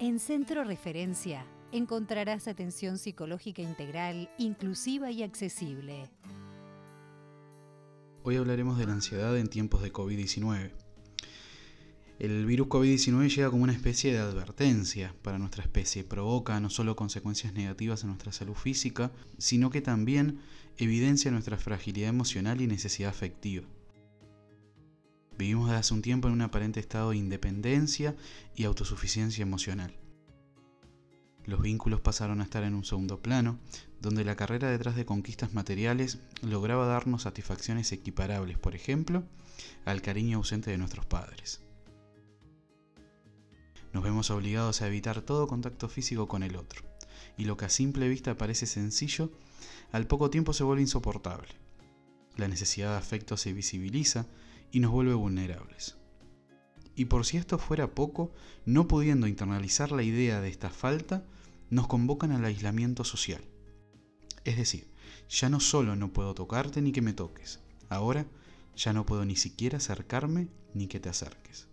En Centro Referencia encontrarás atención psicológica integral, inclusiva y accesible. Hoy hablaremos de la ansiedad en tiempos de COVID-19. El virus COVID-19 llega como una especie de advertencia para nuestra especie. Provoca no solo consecuencias negativas en nuestra salud física, sino que también evidencia nuestra fragilidad emocional y necesidad afectiva. Vivimos desde hace un tiempo en un aparente estado de independencia y autosuficiencia emocional. Los vínculos pasaron a estar en un segundo plano, donde la carrera detrás de conquistas materiales lograba darnos satisfacciones equiparables, por ejemplo, al cariño ausente de nuestros padres. Nos vemos obligados a evitar todo contacto físico con el otro, y lo que a simple vista parece sencillo, al poco tiempo se vuelve insoportable. La necesidad de afecto se visibiliza y nos vuelve vulnerables. Y por si esto fuera poco, no pudiendo internalizar la idea de esta falta, nos convocan al aislamiento social. Es decir, ya no solo no puedo tocarte ni que me toques, ahora ya no puedo ni siquiera acercarme ni que te acerques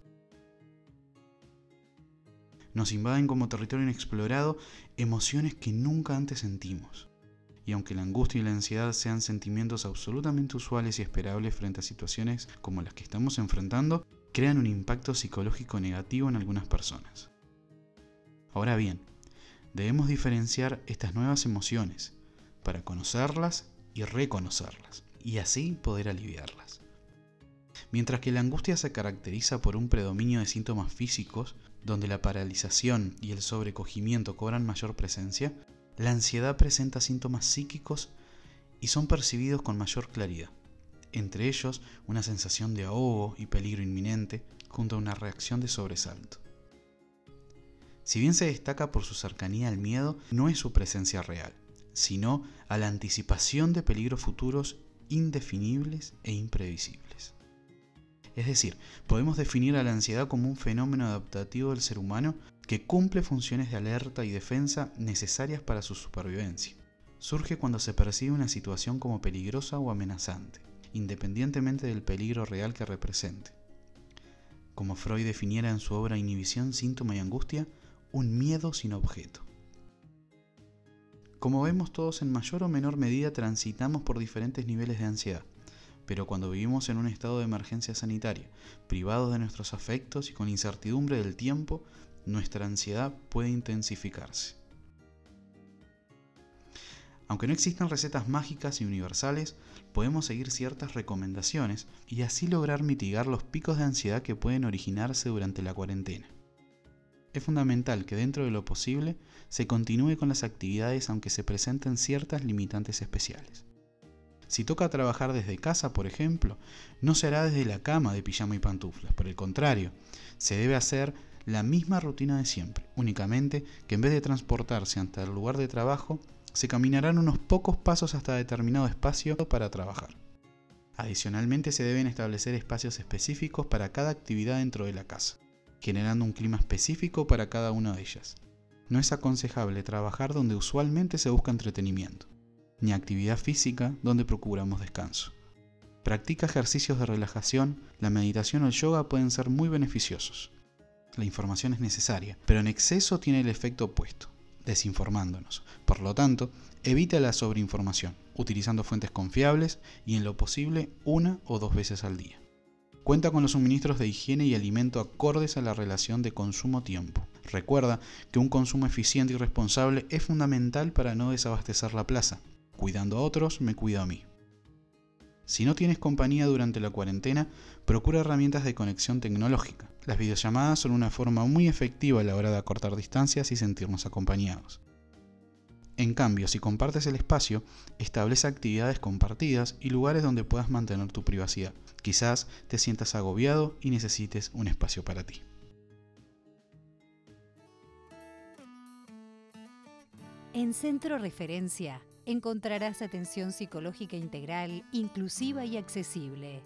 nos invaden como territorio inexplorado emociones que nunca antes sentimos. Y aunque la angustia y la ansiedad sean sentimientos absolutamente usuales y esperables frente a situaciones como las que estamos enfrentando, crean un impacto psicológico negativo en algunas personas. Ahora bien, debemos diferenciar estas nuevas emociones para conocerlas y reconocerlas, y así poder aliviarlas. Mientras que la angustia se caracteriza por un predominio de síntomas físicos, donde la paralización y el sobrecogimiento cobran mayor presencia, la ansiedad presenta síntomas psíquicos y son percibidos con mayor claridad, entre ellos una sensación de ahogo y peligro inminente junto a una reacción de sobresalto. Si bien se destaca por su cercanía al miedo, no es su presencia real, sino a la anticipación de peligros futuros indefinibles e imprevisibles. Es decir, podemos definir a la ansiedad como un fenómeno adaptativo del ser humano que cumple funciones de alerta y defensa necesarias para su supervivencia. Surge cuando se percibe una situación como peligrosa o amenazante, independientemente del peligro real que represente. Como Freud definiera en su obra Inhibición, Síntoma y Angustia, un miedo sin objeto. Como vemos todos en mayor o menor medida transitamos por diferentes niveles de ansiedad pero cuando vivimos en un estado de emergencia sanitaria, privados de nuestros afectos y con incertidumbre del tiempo, nuestra ansiedad puede intensificarse. Aunque no existan recetas mágicas y universales, podemos seguir ciertas recomendaciones y así lograr mitigar los picos de ansiedad que pueden originarse durante la cuarentena. Es fundamental que dentro de lo posible se continúe con las actividades aunque se presenten ciertas limitantes especiales. Si toca trabajar desde casa, por ejemplo, no se hará desde la cama de pijama y pantuflas, por el contrario, se debe hacer la misma rutina de siempre, únicamente que en vez de transportarse hasta el lugar de trabajo, se caminarán unos pocos pasos hasta determinado espacio para trabajar. Adicionalmente se deben establecer espacios específicos para cada actividad dentro de la casa, generando un clima específico para cada una de ellas. No es aconsejable trabajar donde usualmente se busca entretenimiento ni actividad física donde procuramos descanso. Practica ejercicios de relajación, la meditación o el yoga pueden ser muy beneficiosos. La información es necesaria, pero en exceso tiene el efecto opuesto, desinformándonos. Por lo tanto, evita la sobreinformación, utilizando fuentes confiables y en lo posible una o dos veces al día. Cuenta con los suministros de higiene y alimento acordes a la relación de consumo-tiempo. Recuerda que un consumo eficiente y responsable es fundamental para no desabastecer la plaza, Cuidando a otros, me cuido a mí. Si no tienes compañía durante la cuarentena, procura herramientas de conexión tecnológica. Las videollamadas son una forma muy efectiva a la hora de acortar distancias y sentirnos acompañados. En cambio, si compartes el espacio, establece actividades compartidas y lugares donde puedas mantener tu privacidad. Quizás te sientas agobiado y necesites un espacio para ti. En Centro Referencia encontrarás atención psicológica integral, inclusiva y accesible.